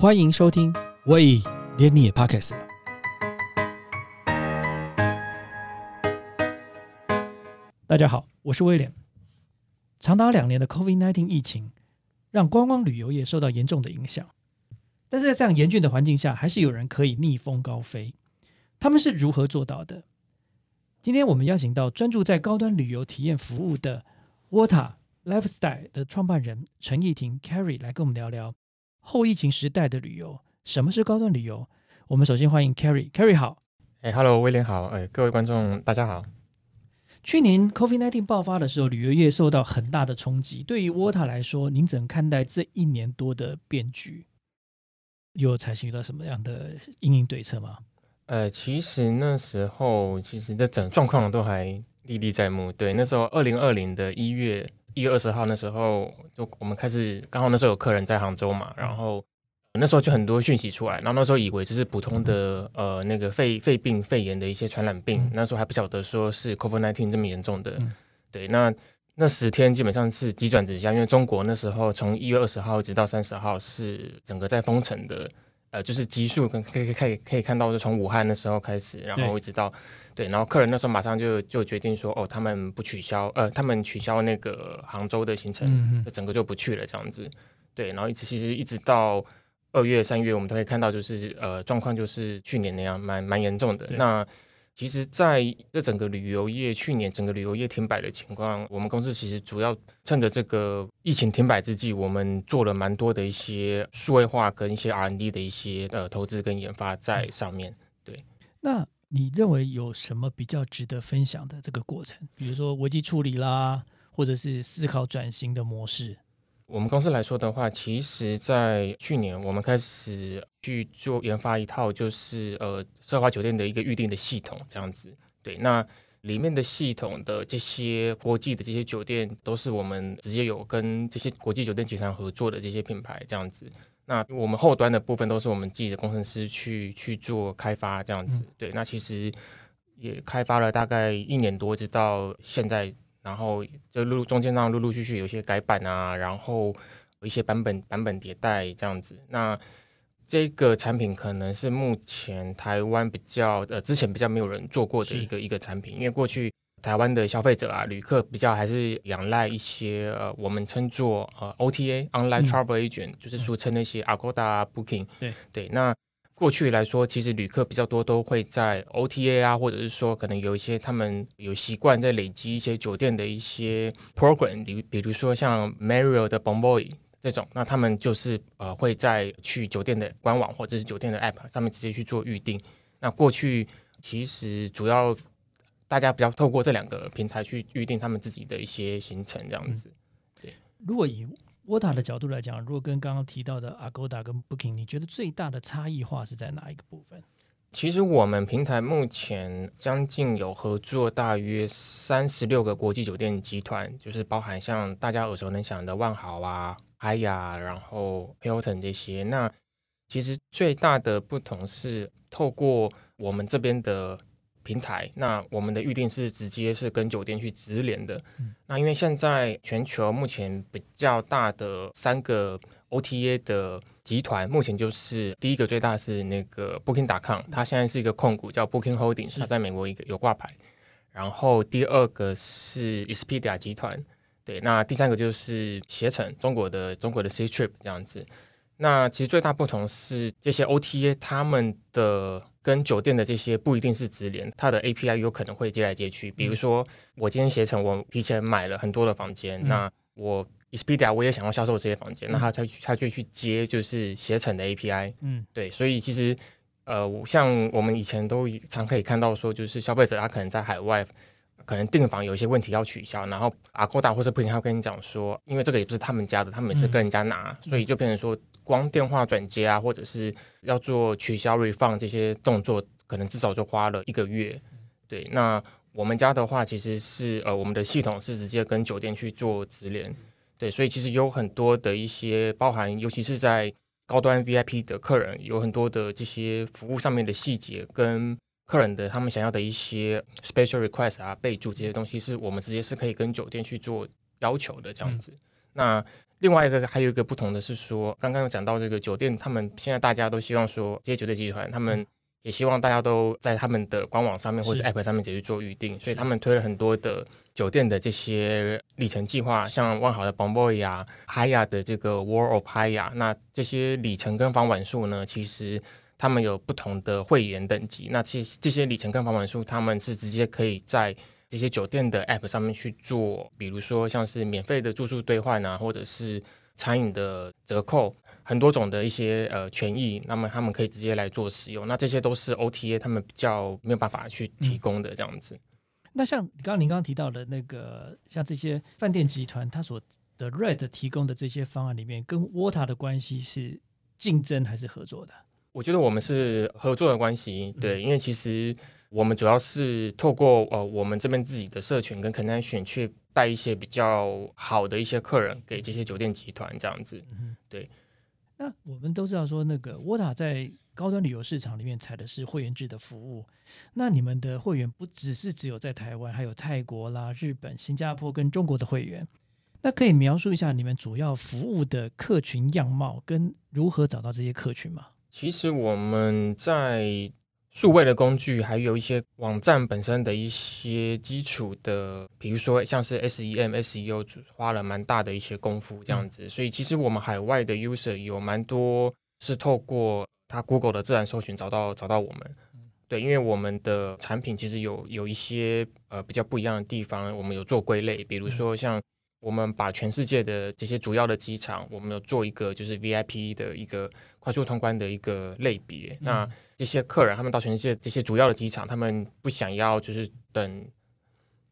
欢迎收听，喂，连你也 pocket 了。大家好，我是威廉。长达两年的 COVID-19 疫情，让观光旅游业受到严重的影响。但是在这样严峻的环境下，还是有人可以逆风高飞。他们是如何做到的？今天我们邀请到专注在高端旅游体验服务的 Water Lifestyle 的创办人陈义婷 Carrie 来跟我们聊聊后疫情时代的旅游，什么是高端旅游？我们首先欢迎 Carrie，Carrie 好。哎，Hello，威廉好。哎，各位观众大家好。去年 COVID-19 爆发的时候，旅游业受到很大的冲击。对于 Water 来说，您怎看待这一年多的变局？有采取到什么样的应应对策吗？呃，其实那时候，其实这整状况都还历历在目。对，那时候二零二零的一月一月二十号，那时候就我们开始，刚好那时候有客人在杭州嘛，然后。那时候就很多讯息出来，然后那时候以为就是普通的呃那个肺肺病肺炎的一些传染病，那时候还不晓得说是 COVID-19 这么严重的。对，那那十天基本上是急转直下，因为中国那时候从一月二十号一直到三十号是整个在封城的，呃，就是基数可可以可以可以看到，就从武汉的时候开始，然后一直到对，然后客人那时候马上就就决定说，哦，他们不取消，呃，他们取消那个杭州的行程，整个就不去了这样子。对，然后一直其实一直到。二月、三月，我们都可以看到，就是呃，状况就是去年那样，蛮蛮严重的。那其实在这整个旅游业去年整个旅游业停摆的情况，我们公司其实主要趁着这个疫情停摆之际，我们做了蛮多的一些数位化跟一些 R&D 的一些呃投资跟研发在上面。对，那你认为有什么比较值得分享的这个过程？比如说危机处理啦，或者是思考转型的模式？我们公司来说的话，其实，在去年我们开始去做研发一套，就是呃奢华酒店的一个预定的系统，这样子。对，那里面的系统的这些国际的这些酒店，都是我们直接有跟这些国际酒店集团合作的这些品牌，这样子。那我们后端的部分都是我们自己的工程师去去做开发，这样子。对，那其实也开发了大概一年多，直到现在。然后就陆中间上陆陆续续有一些改版啊，然后有一些版本版本迭代这样子。那这个产品可能是目前台湾比较呃之前比较没有人做过的一个一个产品，因为过去台湾的消费者啊旅客比较还是仰赖一些呃我们称作呃 OTA online travel agent，就是俗称那些 Agoda Booking。对对，那。过去来说，其实旅客比较多都会在 OTA 啊，或者是说可能有一些他们有习惯在累积一些酒店的一些 program，比比如说像 Marriott 的 Bonvoy 这种，那他们就是呃会在去酒店的官网或者是酒店的 app 上面直接去做预定。那过去其实主要大家比较透过这两个平台去预定他们自己的一些行程这样子。对，如果以沃塔的角度来讲，如果跟刚刚提到的 Agoda 跟 Booking，你觉得最大的差异化是在哪一个部分？其实我们平台目前将近有合作大约三十六个国际酒店集团，就是包含像大家耳熟能详的万豪啊、海雅，然后 Hilton 这些。那其实最大的不同是透过我们这边的。平台，那我们的预定是直接是跟酒店去直连的。那因为现在全球目前比较大的三个 OTA 的集团，目前就是第一个最大是那个 Booking.com，它现在是一个控股叫 Booking Holdings，它在美国一个有挂牌。然后第二个是 Expedia 集团，对，那第三个就是携程，中国的中国的 C Trip 这样子。那其实最大不同是这些 OTA 他们的跟酒店的这些不一定是直连，它的 API 有可能会接来接去。比如说我今天携程，我提前买了很多的房间，那我 Expedia 我也想要销售这些房间，那他他他就去接就是携程的 API。嗯，对，所以其实呃，像我们以前都常可以看到说，就是消费者他可能在海外可能订房有一些问题要取消，然后 Agoda 或者不行，他跟你讲说，因为这个也不是他们家的，他们是跟人家拿，所以就变成说。光电话转接啊，或者是要做取消 refund 这些动作，可能至少就花了一个月。对，那我们家的话，其实是呃，我们的系统是直接跟酒店去做直连。对，所以其实有很多的一些包含，尤其是在高端 VIP 的客人，有很多的这些服务上面的细节，跟客人的他们想要的一些 special request 啊、备注这些东西，是我们直接是可以跟酒店去做要求的这样子。那另外一个还有一个不同的是说，刚刚有讲到这个酒店，他们现在大家都希望说，这些酒店集团他们也希望大家都在他们的官网上面或是 App 上面直接做预定，所以他们推了很多的酒店的这些里程计划，像万豪的 Bonvoy 啊，Haya 的这个 World of Haya，那这些里程跟房晚数呢，其实他们有不同的会员等级，那其实这些里程跟房晚数，他们是直接可以在这些酒店的 App 上面去做，比如说像是免费的住宿兑换啊，或者是餐饮的折扣，很多种的一些呃权益，那么他们可以直接来做使用。那这些都是 OTA 他们比较没有办法去提供的这样子。那像刚刚您刚刚提到的那个，像这些饭店集团，它所的 Red 提供的这些方案里面，跟 Water 的关系是竞争还是合作的？我觉得我们是合作的关系，对，因为其实。我们主要是透过呃我们这边自己的社群跟 connection 去带一些比较好的一些客人给这些酒店集团这样子，嗯对。那我们都知道说那个沃塔在高端旅游市场里面采的是会员制的服务，那你们的会员不只是只有在台湾，还有泰国啦、日本、新加坡跟中国的会员。那可以描述一下你们主要服务的客群样貌跟如何找到这些客群吗？其实我们在数位的工具，还有一些网站本身的一些基础的，比如说像是 SEM、SEO，花了蛮大的一些功夫这样子。所以其实我们海外的 user 有蛮多是透过他 Google 的自然搜寻找到找到我们。对，因为我们的产品其实有有一些呃比较不一样的地方，我们有做归类，比如说像。我们把全世界的这些主要的机场，我们有做一个就是 VIP 的一个快速通关的一个类别。那这些客人他们到全世界这些主要的机场，他们不想要就是等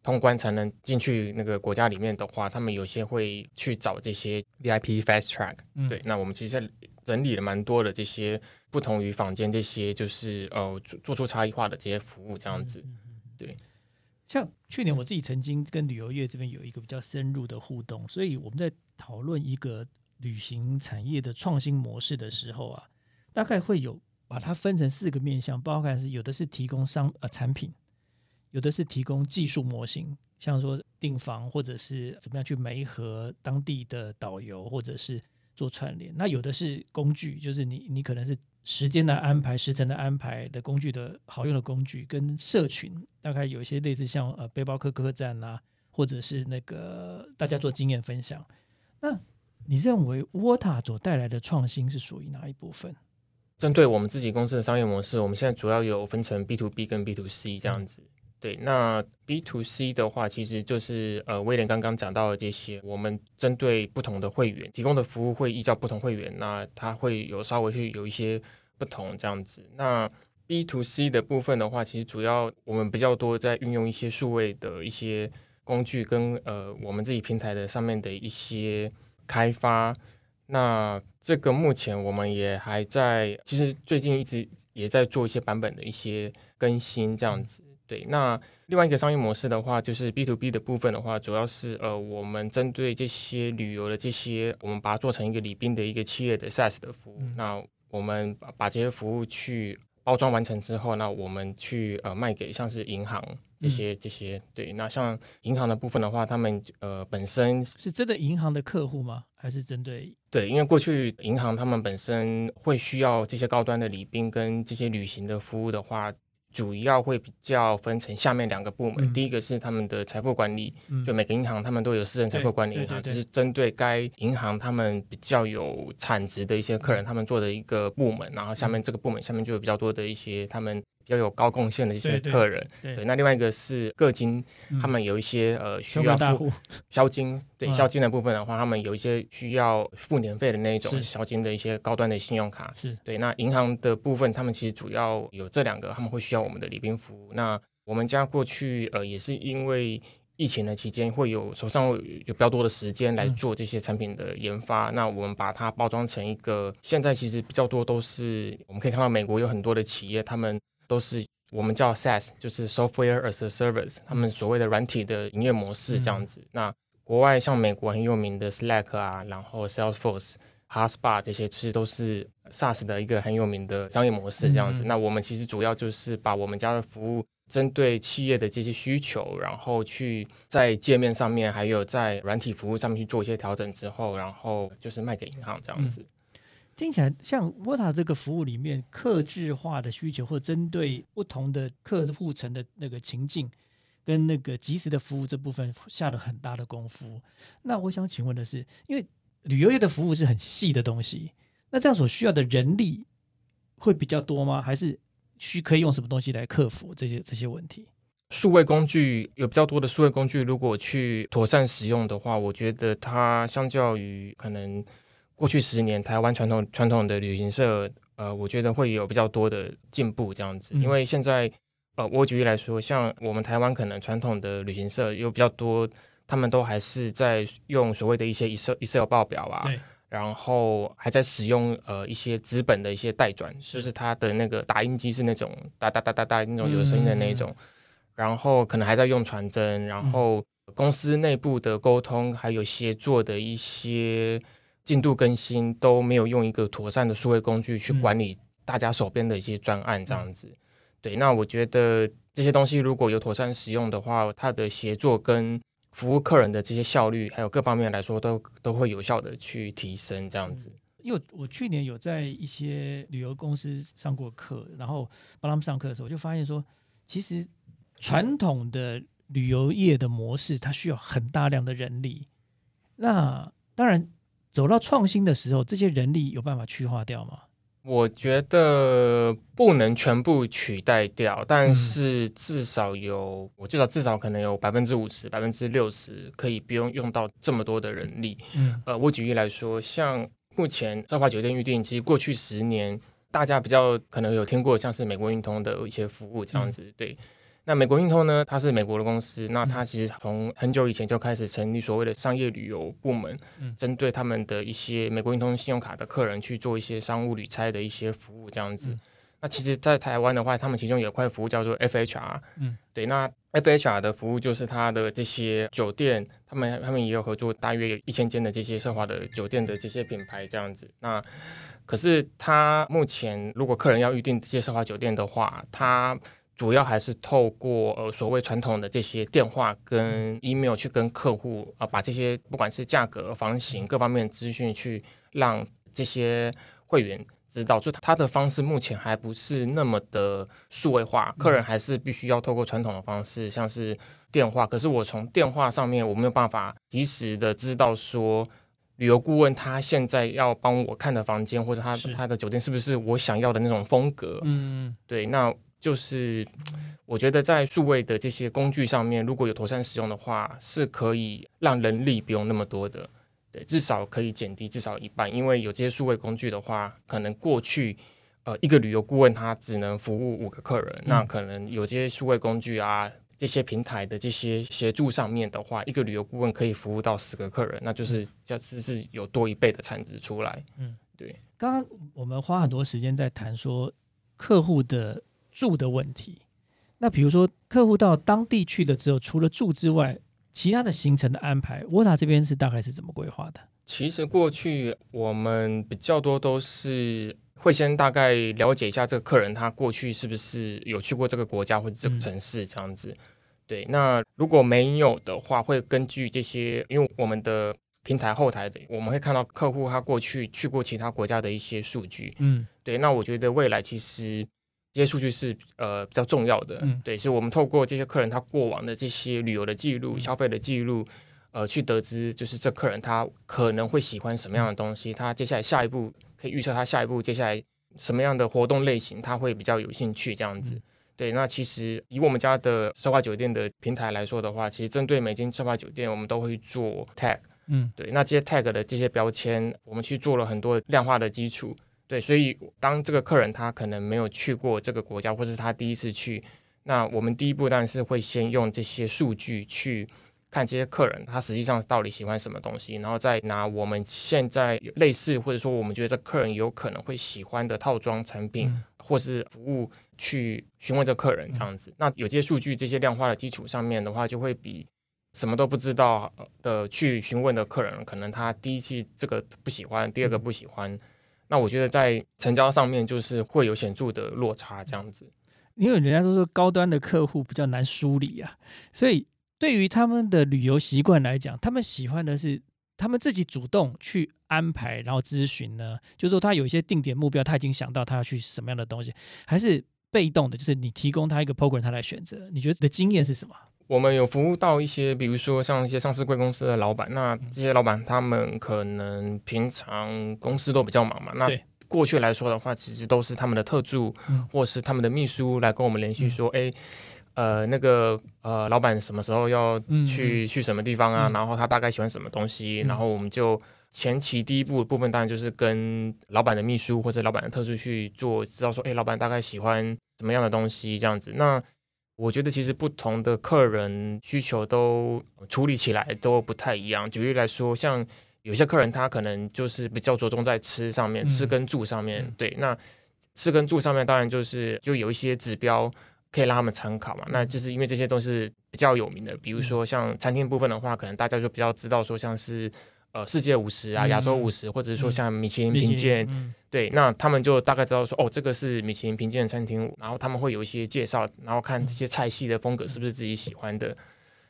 通关才能进去那个国家里面的话，他们有些会去找这些 VIP Fast Track。对，那我们其实整理了蛮多的这些不同于坊间这些就是呃做做出差异化的这些服务，这样子，对。像去年我自己曾经跟旅游业这边有一个比较深入的互动，所以我们在讨论一个旅行产业的创新模式的时候啊，大概会有把它分成四个面向，包含是有的是提供商呃产品，有的是提供技术模型，像说订房或者是怎么样去媒合当地的导游或者是做串联，那有的是工具，就是你你可能是。时间的安排、时程的安排的工具的好用的工具，跟社群大概有一些类似，像呃背包客客栈啊，或者是那个大家做经验分享。那你认为 Water 所带来的创新是属于哪一部分？针对我们自己公司的商业模式，我们现在主要有分成 B to B 跟 B to C 这样子。对，那 B to C 的话，其实就是呃威廉刚刚讲到的这些，我们针对不同的会员提供的服务会依照不同会员，那他会有稍微去有一些。不同这样子，那 B to C 的部分的话，其实主要我们比较多在运用一些数位的一些工具，跟呃我们自己平台的上面的一些开发。那这个目前我们也还在，其实最近一直也在做一些版本的一些更新这样子。对，那另外一个商业模式的话，就是 B to B 的部分的话，主要是呃我们针对这些旅游的这些，我们把它做成一个礼宾的一个企业的 SaaS 的服务。那我们把把这些服务去包装完成之后，那我们去呃卖给像是银行这些这些对，那像银行的部分的话，他们呃本身是真的银行的客户吗？还是针对对？因为过去银行他们本身会需要这些高端的礼宾跟这些旅行的服务的话。主要会比较分成下面两个部门，第一个是他们的财富管理，就每个银行他们都有私人财富管理银行，就是针对该银行他们比较有产值的一些客人，他们做的一个部门，然后下面这个部门下面就有比较多的一些他们。比较有高贡献的一些客人，对，那另外一个是各金，他们有一些呃需要付 销金，对，销金的部分的话，他们有一些需要付年费的那一种销金的一些高端的信用卡，是对。那银行的部分，他们其实主要有这两个，他们会需要我们的礼宾服务。那我们家过去呃也是因为疫情的期间，会有手上有比较多的时间来做这些产品的研发。那我们把它包装成一个，现在其实比较多都是我们可以看到美国有很多的企业，他们。都是我们叫 SaaS，就是 Software as a Service，他们所谓的软体的营业模式这样子。那国外像美国很有名的 Slack 啊，然后 Salesforce，Hotspot 这些，其实都是 SaaS 的一个很有名的商业模式这样子。嗯那我们其实主要就是把我们家的服务针对企业的这些需求，然后去在界面上面，还有在软体服务上面去做一些调整之后，然后就是卖给银行这样子。听起来像 Wota 这个服务里面，客制化的需求或针对不同的客户层的那个情境，跟那个及时的服务这部分下了很大的功夫。那我想请问的是，因为旅游业的服务是很细的东西，那这样所需要的人力会比较多吗？还是需可以用什么东西来克服这些这些问题？数位工具有比较多的数位工具，如果去妥善使用的话，我觉得它相较于可能过去十年台湾传统传统的旅行社，呃，我觉得会有比较多的进步这样子。嗯。因为现在，呃，我举例来说，像我们台湾可能传统的旅行社有比较多，他们都还是在用所谓的一些 Excel Excel 报表啊，对，然后还在使用呃一些资本的一些代转，就是它的那个打印机是那种哒哒哒哒哒那种有声音的那一种，然后可能还在用传真，然后公司内部的沟通还有协作的一些进度更新都没有用一个妥善的数位工具去嗯管理大家手边的一些专案这样子。对，那我觉得这些东西如果有妥善使用的话，它的协作跟服务客人的这些效率，还有各方面来说，都都会有效的去提升这样子。因为我去年有在一些旅游公司上过课，然后帮他们上课的时候，我就发现说，其实传统的旅游业的模式，它需要很大量的人力。那当然，走到创新的时候，这些人力有办法去化掉吗？我觉得不能全部取代掉，但嗯是至少有，我至少至少可能有百分之五十、百分之六十可以不用用到这么多的人力。嗯呃，我举例来说，像目前奢华酒店预订，其实过去十年大家比较可能有听过，像是美国运通的一些服务这样子，对。那美国运通呢，它是美国的公司，那它其实从很久以前就开始成立所谓的商业旅游部门，嗯针对他们的一些美国运通信用卡的客人去做一些商务旅差的一些服务这样子。嗯那其实，在台湾的话，他们其中有一块服务叫做 FHR，嗯，对，那 FHR 的服务就是它的这些酒店，他们他们也有合作，大约有一千间的这些奢华的酒店的这些品牌这样子。那可是它目前如果客人要预订这些奢华酒店的话，它主要还是透过呃所谓传统的这些电话跟 email 去跟客户啊、把这些不管是价格、房型各方面的资讯去让这些会员知道，就他的方式目前还不是那么的数位化，客人还是必须要透过传统的方式，像是电话。可是我从电话上面我没有办法及时的知道说。旅游顾问他现在要帮我看的房间，或者他他的酒店是不是我想要的那种风格？嗯对，那就是我觉得在数位的这些工具上面，如果有妥善使用的话，是可以让人力不用那么多的。对，至少可以减低至少一半，因为有这些数位工具的话，可能过去呃一个旅游顾问他只能服务五个客人，那可能有这些数位工具啊。这些平台的这些协助上面的话，一个旅游顾问可以服务到十个客人，那就是这只是有多一倍的产值出来。嗯，对刚刚我们花很多时间在谈说客户的住的问题。那比如说客户到当地去的之后，除了住之外，其他的行程的安排，沃塔这边是大概是怎么规划的？其实过去我们比较多都是会先大概了解一下这个客人他过去是不是有去过这个国家或者这个城市这样子。对，那如果没有的话，会根据这些，因为我们的平台后台的，我们会看到客户他过去去过其他国家的一些数据。嗯对，那我觉得未来其实这些数据是呃比较重要的，嗯对，所以我们透过这些客人他过往的这些旅游的记录、嗯消费的记录，呃，去得知就是这客人他可能会喜欢什么样的东西，他接下来下一步可以预测他下一步接下来什么样的活动类型他会比较有兴趣这样子。嗯对，那其实以我们家的奢华酒店的平台来说的话，其实针对每间奢华酒店，我们都会做 tag。嗯对，那这些 tag 的这些标签，我们去做了很多量化的基础。对，所以当这个客人他可能没有去过这个国家，或是他第一次去，那我们第一步当然是会先用这些数据去看这些客人他实际上到底喜欢什么东西，然后再拿我们现在类似或者说我们觉得这客人有可能会喜欢的套装产品、嗯。或是服务去询问这客人这样子。那有这些数据、这些量化的基础上面的话，就会比什么都不知道的去询问的客人，可能他第一期这个不喜欢，第二个不喜欢，那我觉得在成交上面就是会有显著的落差这样子。因为人家都说高端的客户比较难梳理啊，所以对于他们的旅游习惯来讲，他们喜欢的是他们自己主动去安排，然后咨询呢，就是说他有一些定点目标，他已经想到他要去什么样的东西，还是被动的，就是你提供他一个 program，他来选择。你觉得的经验是什么？我们有服务到一些，比如说像一些上市贵公司的老板，那这些老板他们可能平常公司都比较忙嘛，那过去来说的话，其实都是他们的特助或是他们的秘书来跟我们联系说，哎，呃，那个呃，老板什么时候要去去什么地方啊？然后他大概喜欢什么东西？然后我们就前期第一步部分当然就是跟老板的秘书或者老板的特助去做，知道说，哎，老板大概喜欢什么样的东西？这样子。那我觉得其实不同的客人需求都处理起来都不太一样。举例来说，像有些客人他可能就是比较着重在吃上面，吃跟住上面。对，那吃跟住上面当然就是就有一些指标可以让他们参考嘛。那就是因为这些都是比较有名的，比如说像餐厅部分的话，可能大家就比较知道说像是。呃，世界五十啊，亚洲五十，或者是说像米其林评鉴，对，那他们就大概知道说，哦，这个是米其林评鉴的餐厅，然后他们会有一些介绍，然后看这些菜系的风格是不是自己喜欢的，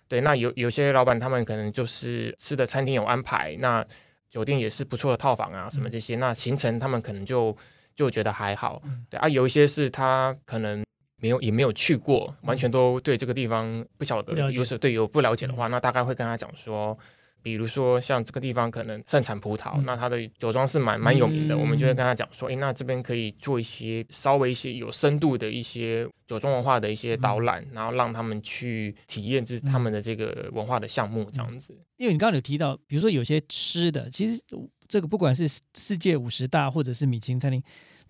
对，那有有些老板他们可能就是吃的餐厅有安排，那酒店也是不错的套房啊，什么这些，那行程他们可能就就觉得还好，对啊，有一些是他可能没有也没有去过，完全都对这个地方不晓得，有时对有不了解的话，那大概会跟他讲说。比如说像这个地方可能盛产葡萄，那它的酒庄是蛮蛮有名的，我们就会跟他讲说，诶，那这边可以做一些稍微一些有深度的一些酒庄文化的一些导览，然后让他们去体验就是他们的这个文化的项目这样子。因为你刚刚有提到，比如说有些吃的，其实这个不管是世界五十大或者是米其林餐厅，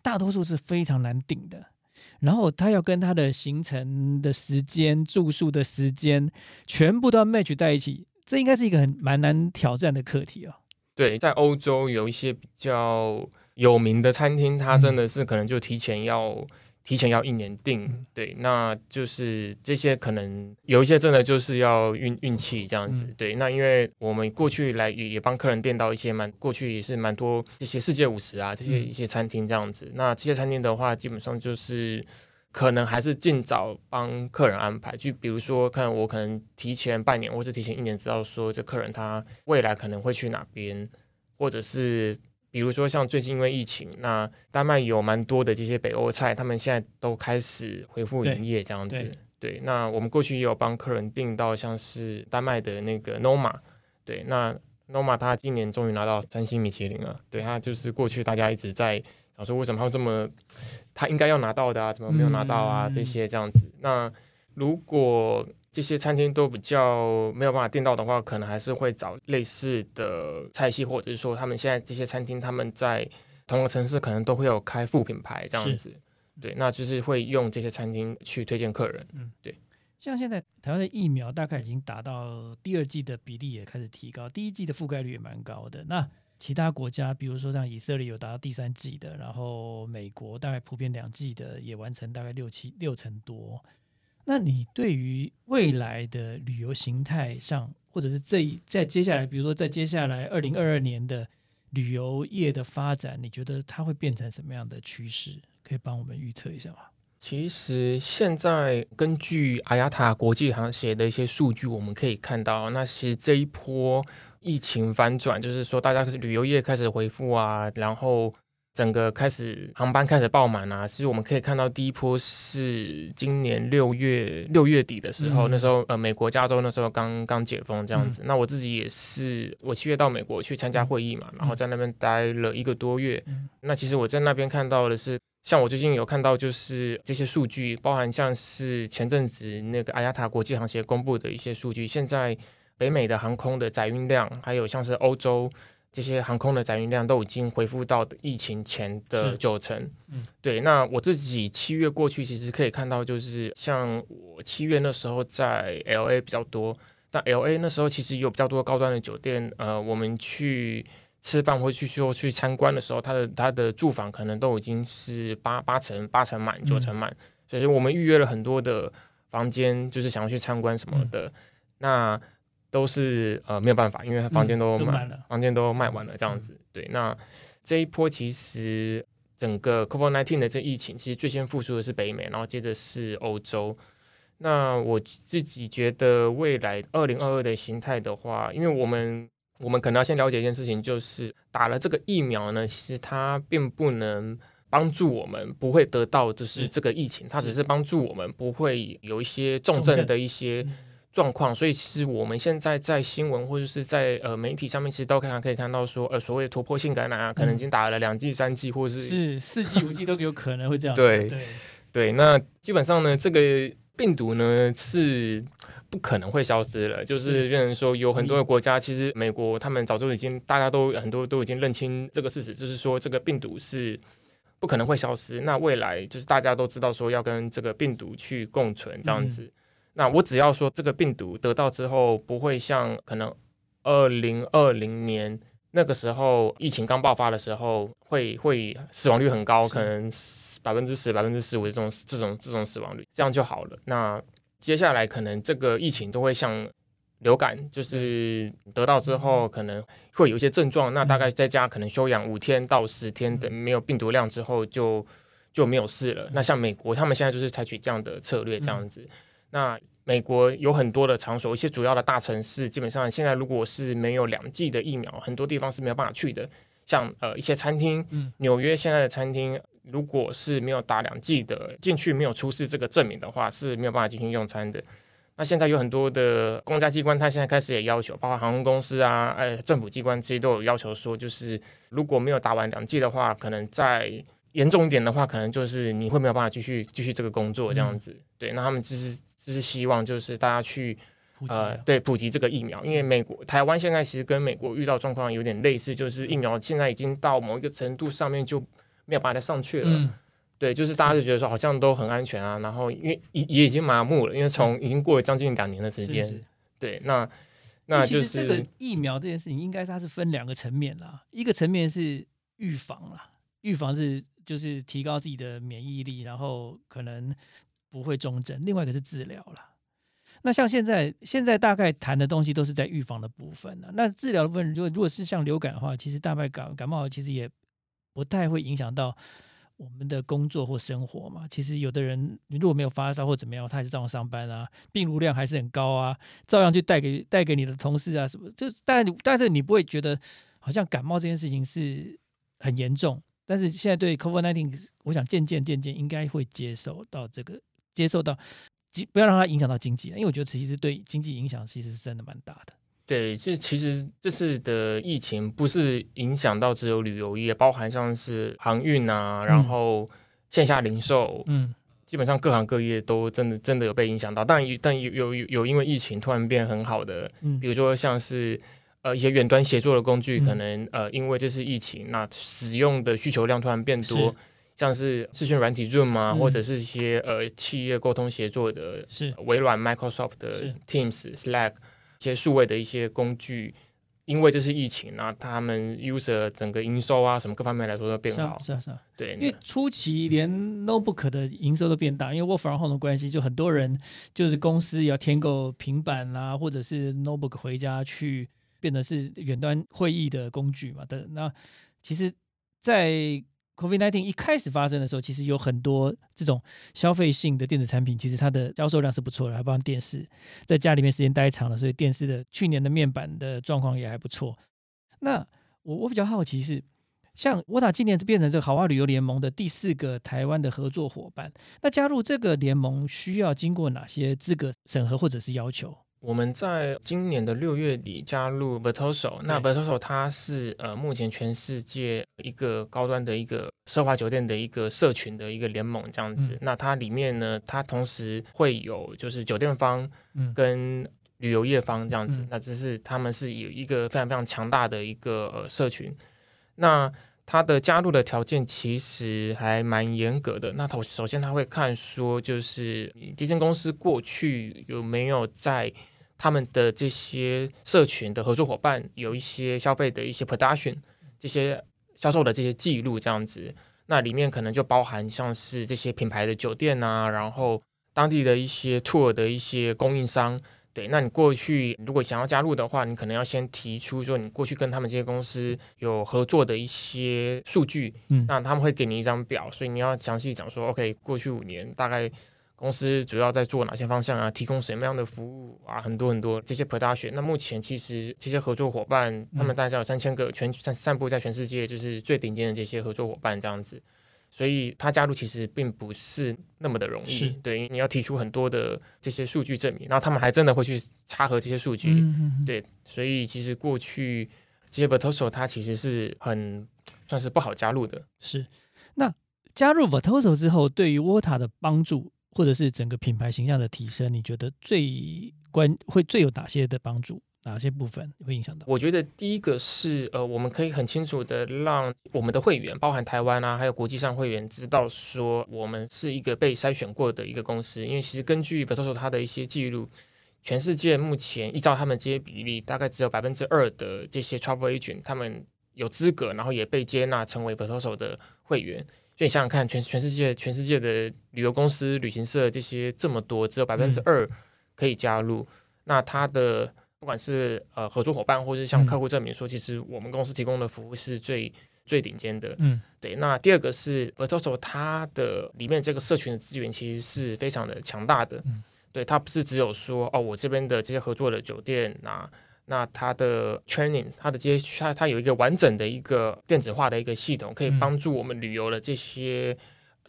大多数是非常难订的，然后他要跟他的行程的时间、住宿的时间全部都要 match 在一起。这应该是一个很蛮难挑战的课题哦。对，在欧洲有一些比较有名的餐厅，它真的是可能就提前要提前要一年订。对，那就是这些可能有一些真的就是要运运气这样子。对，那因为我们过去来也也帮客人订到一些蛮过去也是蛮多这些世界五十啊这些一些餐厅这样子。那这些餐厅的话，基本上就是。可能还是尽早帮客人安排，就比如说，看我可能提前半年或者提前一年知道说这客人他未来可能会去哪边，或者是比如说像最近因为疫情，那丹麦有蛮多的这些北欧菜，他们现在都开始恢复营业这样子。对，那我们过去也有帮客人订到像是丹麦的那个 Noma，对，那 Noma 他今年终于拿到三星米其林了。对他就是过去大家一直在想说为什么会这么。他应该要拿到的啊，怎么没有拿到啊？这些这样子。那如果这些餐厅都比较没有办法订到的话，可能还是会找类似的菜系，或者是说他们现在这些餐厅他们在同个城市可能都会有开副品牌这样子。对，那就是会用这些餐厅去推荐客人。嗯，对。像现在台湾的疫苗大概已经达到第二季的比例也开始提高，第一季的覆盖率也蛮高的。那其他国家，比如说像以色列有达到第三季的，然后美国大概普遍两季的也完成大概六七六成多。那你对于未来的旅游形态上，或者是这一在接下来，比如说在接下来二零二二年的旅游业的发展，你觉得它会变成什么样的趋势？可以帮我们预测一下吗？其实现在根据阿亚塔国际航协的一些数据，我们可以看到，那其实这一波。疫情反转，就是说大家旅游业开始恢复啊，然后整个开始航班开始爆满啊。其实我们可以看到第一波是今年六月六月底的时候，那时候呃美国加州那时候刚刚解封这样子。那我自己也是，我七月到美国去参加会议嘛，然后在那边待了一个多月。那其实我在那边看到的是，像我最近有看到就是这些数据，包含像是前阵子那个阿亚塔国际航协公布的一些数据，现在。北美的航空的载运量，还有像是欧洲这些航空的载运量，都已经恢复到疫情前的九成。嗯，对。那我自己七月过去，其实可以看到，就是像我七月那时候在 L A 比较多，但 L A 那时候其实有比较多高端的酒店。呃，我们去吃饭或去说去参观的时候，它的它的住房可能都已经是八八成八成满九成满，所以我们预约了很多的房间，就是想要去参观什么的。那都是呃没有办法，因为房间都满，嗯了房间都卖完了这样子。对，那这一波其实整个 COVID-19 的这疫情，其实最先复苏的是北美，然后接着是欧洲。那我自己觉得未来二零二二的形态的话，因为我们我们可能要先了解一件事情，就是打了这个疫苗呢，其实它并不能帮助我们不会得到就是是这个疫情，它只是是帮助我们不会有一些重重症症的一些嗯状况。所以其实我们现在在新闻或者是在呃媒体上面，其实都看可以看到说，呃，所谓的突破性感染啊，可能已经打了两剂、三剂，或者是是四剂五剂都有可能会这样子。对对，对，那基本上呢，这个病毒呢是不可能会消失了，就是是变成说有很多的国家，其实美国他们早就已经大家都很多都已经认清这个事实，就是说这个病毒是不可能会消失。那未来就是大家都知道说要跟这个病毒去共存这样嗯子。那我只要说这个病毒得到之后，不会像可能二零二零年那个时候疫情刚爆发的时候，会会死亡率很高，可能百分之十、百分之十五这种这种这种死亡率，这样就好了。那接下来可能这个疫情都会像流感，就是得到之后可能会有一些症状，那大概在家可能休养五天到十天，等没有病毒量之后就就没有事了。那像美国，他们现在就是采取这样的策略，这样子。那美国有很多的场所，一些主要的大城市，基本上现在如果是没有两剂的疫苗，很多地方是没有办法去的。像呃一些餐厅，嗯纽约现在的餐厅，如果是没有打两剂的，进去没有出示这个证明的话，是没有办法进行用餐的。那现在有很多的公家机关，它现在开始也要求，包括航空公司啊，呃，政府机关这些都有要求说，就是如果没有打完两剂的话，可能再严重一点的话，可能就是你会没有办法继续继续这个工作这样子。对，那他们就是就是希望就是大家去呃，对，普及这个疫苗，因为美国、台湾现在其实跟美国遇到状况有点类似，就是疫苗现在已经到某一个程度上面就没有办法再上去了。嗯，对，就是大家就觉得说好像都很安全啊，然后因为也也已经麻木了，因为从已经过了将近两年的时间。是是对，那那就是这是个疫苗这件事情，应该它是分两个层面啦。一个层面是预防啦，预防是就是提高自己的免疫力，然后可能不会重症；另外一个是治疗啦。那像现在现在大概谈的东西都是在预防的部分了。那治疗的部分，如果如果是像流感的话，其实大概感感冒其实也不太会影响到我们的工作或生活嘛。其实有的人如果没有发烧或怎么样，他还是照样上班啊，病毒量还是很高啊，照样去带给带给你的同事啊什么，就但但是你不会觉得好像感冒这件事情是很严重。但是现在对 COVID-19，我想渐渐渐渐应该会接受到这个，接受到，经不要让它影响到经济，因为我觉得其实对经济影响其实是真的蛮大的。对，这其实这次的疫情不是影响到只有旅游业，包含像是航运啊，然后线下零售，嗯，基本上各行各业都真的真的有被影响到。但有但有有有有因为疫情突然变很好的，嗯。比如说像是呃一些远端协作的工具，嗯。可能呃因为这次疫情，那使用的需求量突然变多是，像是视讯软体 Zoom 啊，嗯或者是一些呃企业沟通协作的是微软 Microsoft 的 Teams、Slack 一些数位的一些工具。因为这是疫情，啊他们 user 整个营收啊，什么各方面来说都变是啊好。是啊是啊，对，因为初期连 notebook 的营收都变大，因为 work from home 的关系，就很多人就是公司要添购平板啦、或者是 notebook 回家去变得是远端会议的工具嘛的。那其实，在 COVID-19 一开始发生的时候，其实有很多这种消费性的电子产品，其实它的销售量是不错的，还包括电视，在家里面时间待长了，所以电视的去年的面板的状况也还不错。那我我比较好奇是，像沃塔今年变成这个豪华旅游联盟的第四个台湾的合作伙伴，那加入这个联盟需要经过哪些资格审核或者是要求？我们在今年的六月底加入 Vertoso，那 Vertoso 它是呃目前全世界一个高端的一个奢华酒店的一个社群的一个联盟这样子。嗯那它里面呢，它同时会有就是酒店方嗯跟旅游业方这样子。嗯那只是他们是有一个非常非常强大的一个呃社群。那它的加入的条件其实还蛮严格的。那头首先他会看说，就是你这间公司过去有没有在他们的这些社群的合作伙伴有一些消费的一些 production 这些销售的这些记录这样子。那里面可能就包含像是这些品牌的酒店啊，然后当地的一些 tour 的一些供应商。对，那你过去如果想要加入的话，你可能要先提出说你过去跟他们这些公司有合作的一些数据，嗯那他们会给你一张表，所以你要详细讲说，OK，过去五年大概公司主要在做哪些方向啊，提供什么样的服务啊，很多很多这些 production。那目前其实这些合作伙伴，他们大概有三千个全散散布在全世界，就是最顶尖的这些合作伙伴这样子。所以他加入其实并不是那么的容是易，对，你要提出很多的这些数据证明，然后他们还真的会去查核这些数据，嗯对，所以其实过去这些 Vertoso 它其实是很算是不好加入的。是。那加入 Vertoso 之后，对于 Wota 的帮助，或者是整个品牌形象的提升，你觉得最关会最有哪些的帮助？哪些部分会影响到？我觉得第一个是呃，我们可以很清楚的让我们的会员，包含台湾啊，还有国际上会员知道说，我们是一个被筛选过的一个公司。因为其实根据 Vertoso 它的一些记录，全世界目前依照他们这些比例，大概只有百分之二的这些 travel agent 他们有资格，然后也被接纳成为 Vertoso 的会员。所以你想想看，全全世界全世界的旅游公司、旅行社这些这么多，只有百分之二可以加入，那它的不管是呃合作伙伴，或是向嗯客户证明说，其实我们公司提供的服务是最最顶尖的。嗯对，那第二个是 Vertoso 它的里面这个社群的资源其实是非常的强大的。嗯对，它不是只有说哦，我这边的这些合作的酒店那那它的 training，它的这些它它有一个完整的一个电子化的一个系统，可以嗯帮助我们旅游的这些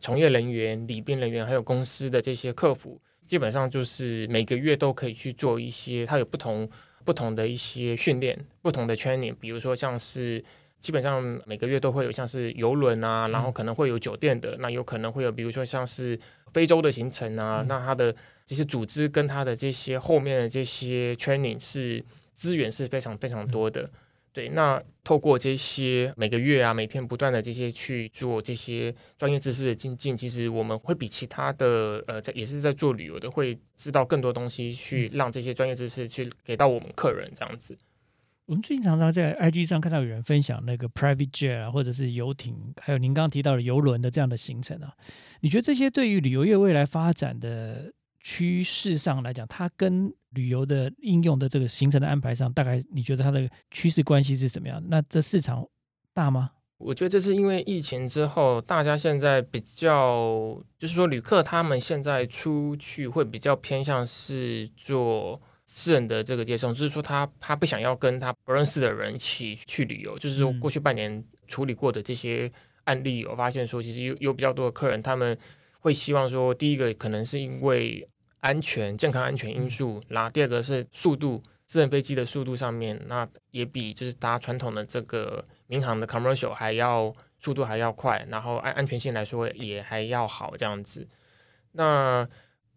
从业人员、礼宾人员，还有公司的这些客服，基本上就是每个月都可以去做一些，它有不同不同的一些训练，不同的 training，比如说像是。基本上每个月都会有像是游轮啊，然后可能会有酒店的，那有可能会有比如说像是非洲的行程啊，嗯那它的这些组织跟它的这些后面的这些 training 是资源是非常非常多的。对，那透过这些每个月啊、每天不断的这些去做这些专业知识的精进，其实我们会比其他的呃，在也是在做旅游的，会知道更多东西，去让这些专业知识去给到我们客人这样子。我们最近常常在 IG 上看到有人分享那个 private jet 啊，或者是游艇，还有您刚刚提到的游轮的这样的行程啊，你觉得这些对于旅游业未来发展的趋势上来讲，它跟旅游的应用的这个行程的安排上，大概你觉得它的趋势关系是怎么样？那这市场大吗？我觉得这是因为疫情之后，大家现在比较，就是说旅客他们现在出去会比较偏向是做私人的这个接送，就是说他他不想要跟他不认识的人一起去旅游，就是说嗯过去半年处理过的这些案例，我发现说其实有有比较多的客人他们会希望说，第一个可能是因为安全、健康安全因素，然后第二个是速度。私人飞机的速度上面，那也比就是搭传统的这个民航的 commercial 还要速度还要快，然后安安全性来说也还要好这样子。那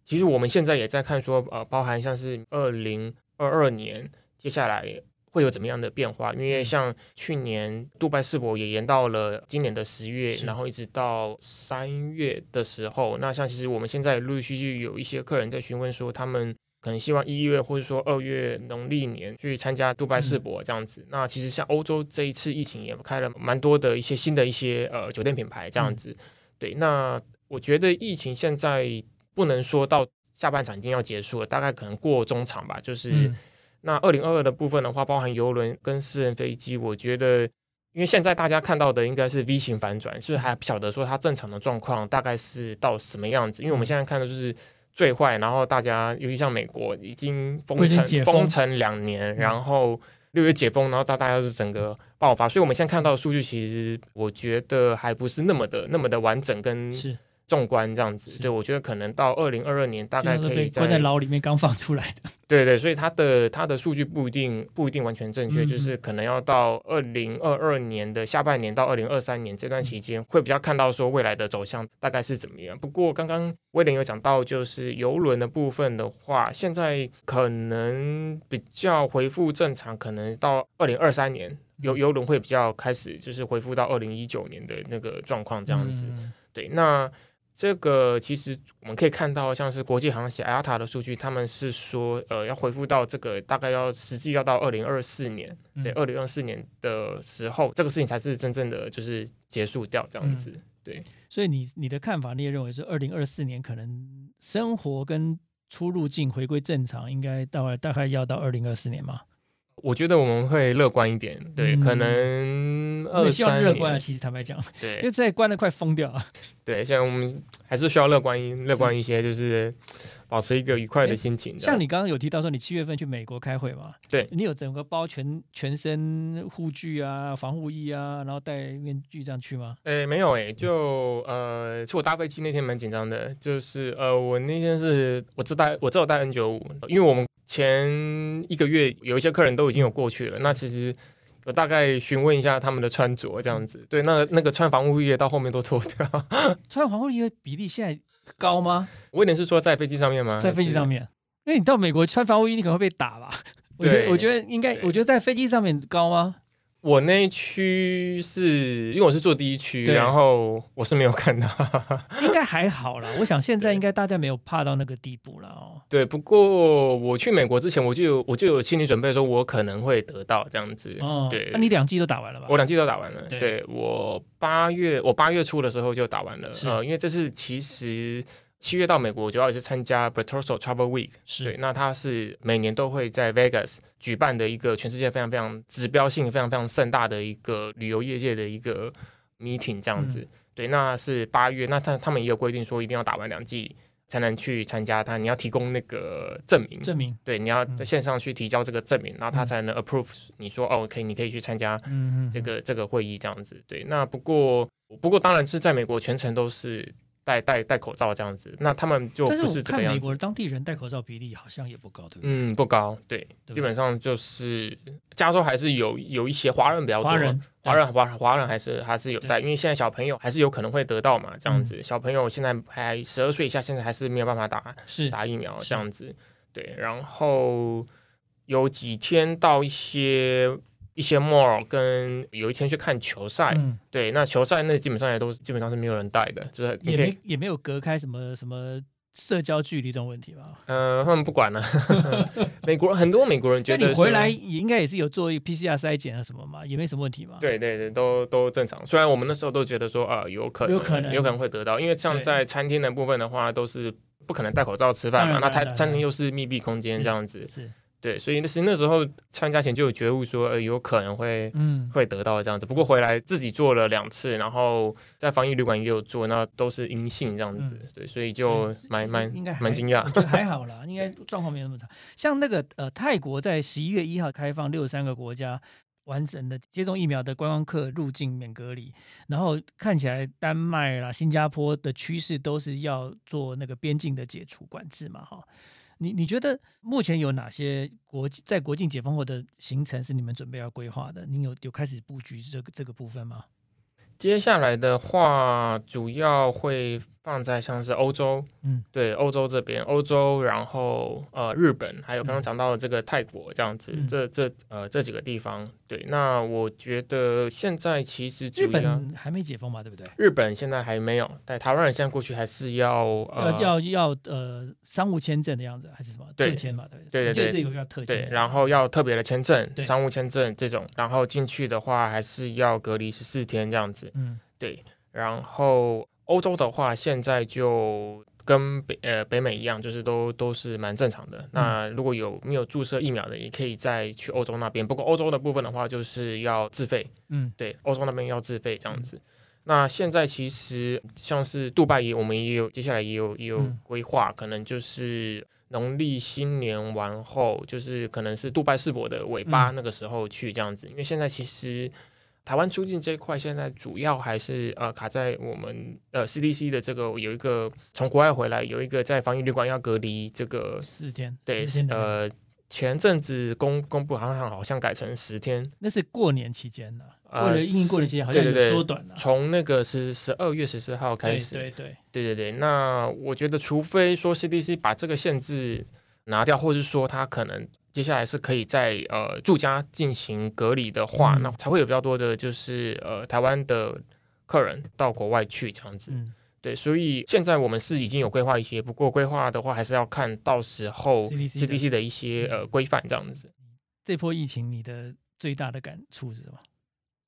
其实我们现在也在看说，呃，包含像是二零二二年接下来会有怎么样的变化，因为像去年杜拜世博也延到了今年的十月，然后一直到三月的时候，那像其实我们现在陆陆续续有一些客人在询问说他们。可能希望一月或者说二月农历年去参加杜拜世博这样子。那其实像欧洲这一次疫情也开了蛮多的一些新的一些呃酒店品牌这样子。对，那我觉得疫情现在不能说到下半场已经要结束了，大概可能过中场吧。就是、嗯那二零二二的部分的话，包含游轮跟私人飞机，我觉得。因为现在大家看到的应该是 V 型反转，所以还不晓得说它正常的状况大概是到什么样子。因为我们现在看的就是最坏，然后大家尤其像美国已经封城封封城两年，然后六月解封，然后大大家是整个爆发，所以我们现在看到的数据其实我觉得还不是那么的那么的完整跟是纵观这样子。对我觉得可能到二零二二年大概可以在牢里面刚放出来的。对对，所以它的它的数据不一定不一定完全正确，嗯就是可能要到二零二二年的下半年到二零二三年这段期间，会比较看到说未来的走向大概是怎么样。不过刚刚威廉有讲到，就是游轮的部分的话，现在可能比较恢复正常，可能到二零二三年游游轮会比较开始就是恢复到二零一九年的那个状况这样子。嗯对，那这个其实我们可以看到，像是国际航协 IATA 的数据，他们是说，呃，要恢复到这个大概要实际要到二零二四年，对，嗯二零二四年的时候，这个事情才是真正的就是结束掉这样子。对，所以你你的看法，你也认为是二零二四年可能生活跟出入境回归正常，应该大概大概要到二零二四年吗？我觉得我们会乐观一点，对，嗯可能二那希望乐观啊，其实坦白讲，对因为对这关的快疯掉了。对，现在我们还是需要乐观一乐观一些，就是保持一个愉快的心情。像你刚刚有提到说，你七月份去美国开会嘛？对你有整个包全全身护具啊、防护衣啊，然后戴面具这样去吗？诶，没有诶，就呃，其实我搭飞机那天蛮紧张的，就是呃，我那天是我只带我只有带 N 九五，因为我们前一个月有一些客人都已经有过去了，那其实我大概询问一下他们的穿着这样子，对，那那个穿防护衣到后面都脱掉。穿防护衣的比例现在高吗？威廉是说在飞机上面吗？在飞机上面？面，因为你到美国穿防护衣，你可能会被打吧？我觉得，对我觉得应该，我觉得在飞机上面高吗？我那一区是因为我是坐第一区，对然后我是没有看到。应该还好啦。我想现在应该大家没有怕到那个地步了哦。对，不过我去美国之前，我就有我就有心理准备，说我可能会得到这样子。哦，对那你两季都打完了吧？我两季都打完了，对对我八月我八月初的时候就打完了，是呃，因为这是其实七月到美国主要也是参加 Bertoso Travel Week，是。对，那它是每年都会在 Vegas 举办的一个全世界非常非常指标性、非常非常盛大的一个旅游业界的一个 meeting 这样子。嗯。对，那是八月，那他他们也有规定说一定要打完两剂才能去参加它，你要提供那个证明，证明，对，你要嗯。在线上去提交这个证明，然后他嗯才能 approve 你说哦，可以，你可以去参加这个这个会议这样子。对，那不过不过当然是在美国全程都是戴戴戴口罩这样子，那他们就不是这个样子看美国。的当地人戴口罩比例好像也不高，对不对？嗯，不高，对，对基本上就是加州还是有有一些华人比较多，华人，华人华华人还是还是有对戴，因为现在小朋友还是有可能会得到嘛，这样嗯子，小朋友现在还十二岁以下，现在还是没有办法打是打疫苗这样子，对，然后有几天到一些一些 mall，跟有一天去看球赛，嗯，对，那球赛那基本上也都基本上是没有人带的，就是也没也没有隔开什么什么社交距离这种问题吧？呃，他们不管了。美国很多美国人觉得你回来也应该也是有做一个 PCR 筛检啊什么嘛，也没什么问题嘛。，对对对，都都正常。虽然我们那时候都觉得说，呃，有可能，有可能有可能会得到，因为像在餐厅的部分的话，都是不可能戴口罩吃饭嘛。那餐餐厅又是密闭空间这样子，是，对，所以那是那时候参加前就有觉悟说，呃，有可能会嗯，会得到这样子。不过回来自己做了两次，然后在防疫旅馆也有做，那都是阴性这样子。嗯对，所以就蛮蛮应该蛮惊讶我。觉得还好啦，应该状况没有那么差。像那个呃，泰国在十一月一号开放六十三个国家完整的接种疫苗的观光客入境免隔离，然后看起来丹麦啦、新加坡的趋势都是要做那个边境的解除管制嘛，哈。你你觉得目前有哪些国在国境解封后的行程是你们准备要规划的？你有有开始布局这个这个部分吗？接下来的话，主要会放在像是欧洲，嗯，对，欧洲这边，欧洲，然后呃，日本，还有刚刚嗯讲到的这个泰国这样子，嗯这这呃这几个地方，对，那我觉得现在其实主日要本还没解封嘛，对不对？日本现在还没有，但台湾人现在过去还是要呃要要要呃商务签证的样子，还是什么对特签嘛？对对对对就是有个叫特签对，然后要特别的签证对，商务签证这种，然后进去的话还是要隔离十四天这样子，嗯对，然后欧洲的话，现在就跟北呃北美一样，就是都都是蛮正常的。那如果有没有注射疫苗的，也可以再去欧洲那边。不过欧洲的部分的话，就是要自费，嗯对，欧洲那边要自费这样子。那现在其实像是杜拜也，我们也有接下来也有也有嗯规划，可能就是农历新年完后，就是可能是杜拜世博的尾巴嗯那个时候去这样子，因为现在其实。台湾出境这一块，现在主要还是呃卡在我们呃 CDC 的这个有一个从国外回来有一个在防疫旅馆要隔离这个四天，对呃前阵子公公布好像好像改成十天，那是过年期间的，啊为了应应过年期间，好像有对对对缩短了。从那个是十二月十四号开对始，对对，对对对，那我觉得，除非说 CDC 把这个限制拿掉，或者是说他可能接下来是可以在呃住家进行隔离的话，嗯那才会有比较多的，就是呃台湾的客人到国外去这样子。嗯对，所以现在我们是已经有规划一些，不过规划的话还是要看到时候 CDC 的 CDC 的一些呃规范这样子。这波疫情你的最大的感触是什么？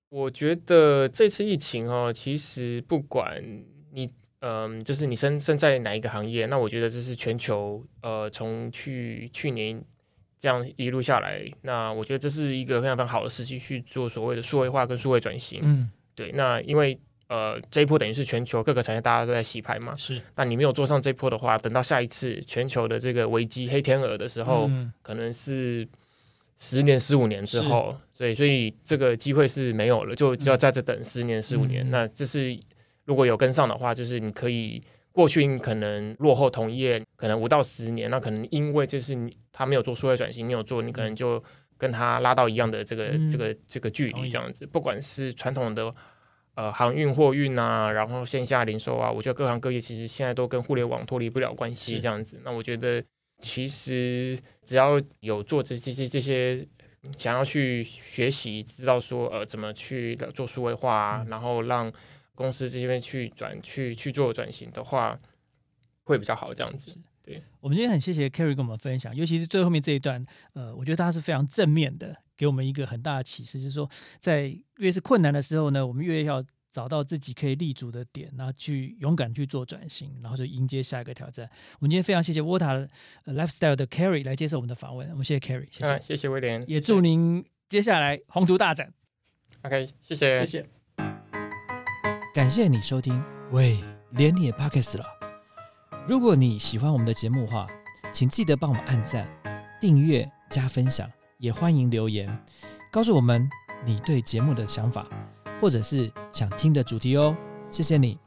我觉得这次疫情哦，其实不管你嗯，就是你身身在哪一个行业，那我觉得这是全球呃，从去去年这样一路下来，那我觉得这是一个非常非常好的时机去做所谓的数位化跟数位转型。嗯，对，那因为呃这一波等于是全球各个产业大家都在洗牌嘛，是那你没有做上这一波的话，等到下一次全球的这个危机黑天鹅的时候，嗯可能是十年、十五年之后，所以所以这个机会是没有了，就就要在这等十年、十五年。嗯那这是如果有跟上的话，就是你可以过去你可能落后同业可能五到十年，那可能因为这是你他没有做数位转型，你有做，你可能就跟他拉到一样的这个、嗯。这个这个距离这样子，不管是传统的。呃，航运、货运啊，然后线下零售啊，我觉得各行各业其实现在都跟互联网脱离不了关系，这样子。那我觉得其实只要有做这这些这些想要去学习，知道说呃怎么去做数位化、啊，嗯。然后让公司这边去转去去做转型的话，会比较好这样子。对我们今天很谢谢 Kerry 跟我们分享，尤其是最后面这一段，呃，我觉得他是非常正面的，给我们一个很大的启示，就是说，在越是困难的时候呢，我们越要找到自己可以立足的点，然后去勇敢去做转型，然后就迎接下一个挑战。我们今天非常谢谢 Water 呃 Lifestyle 的 Carry 来接受我们的访问，我们谢谢 Carry，谢谢谢威廉，也祝您接下来宏图大展，OK，谢谢，谢谢。感谢你收听，喂，连你也 Pockets 了。如果你喜欢我们的节目的话，请记得帮我们按赞、订阅、加分享，也欢迎留言告诉我们你对节目的想法，或者是想听的主题哦。谢谢你。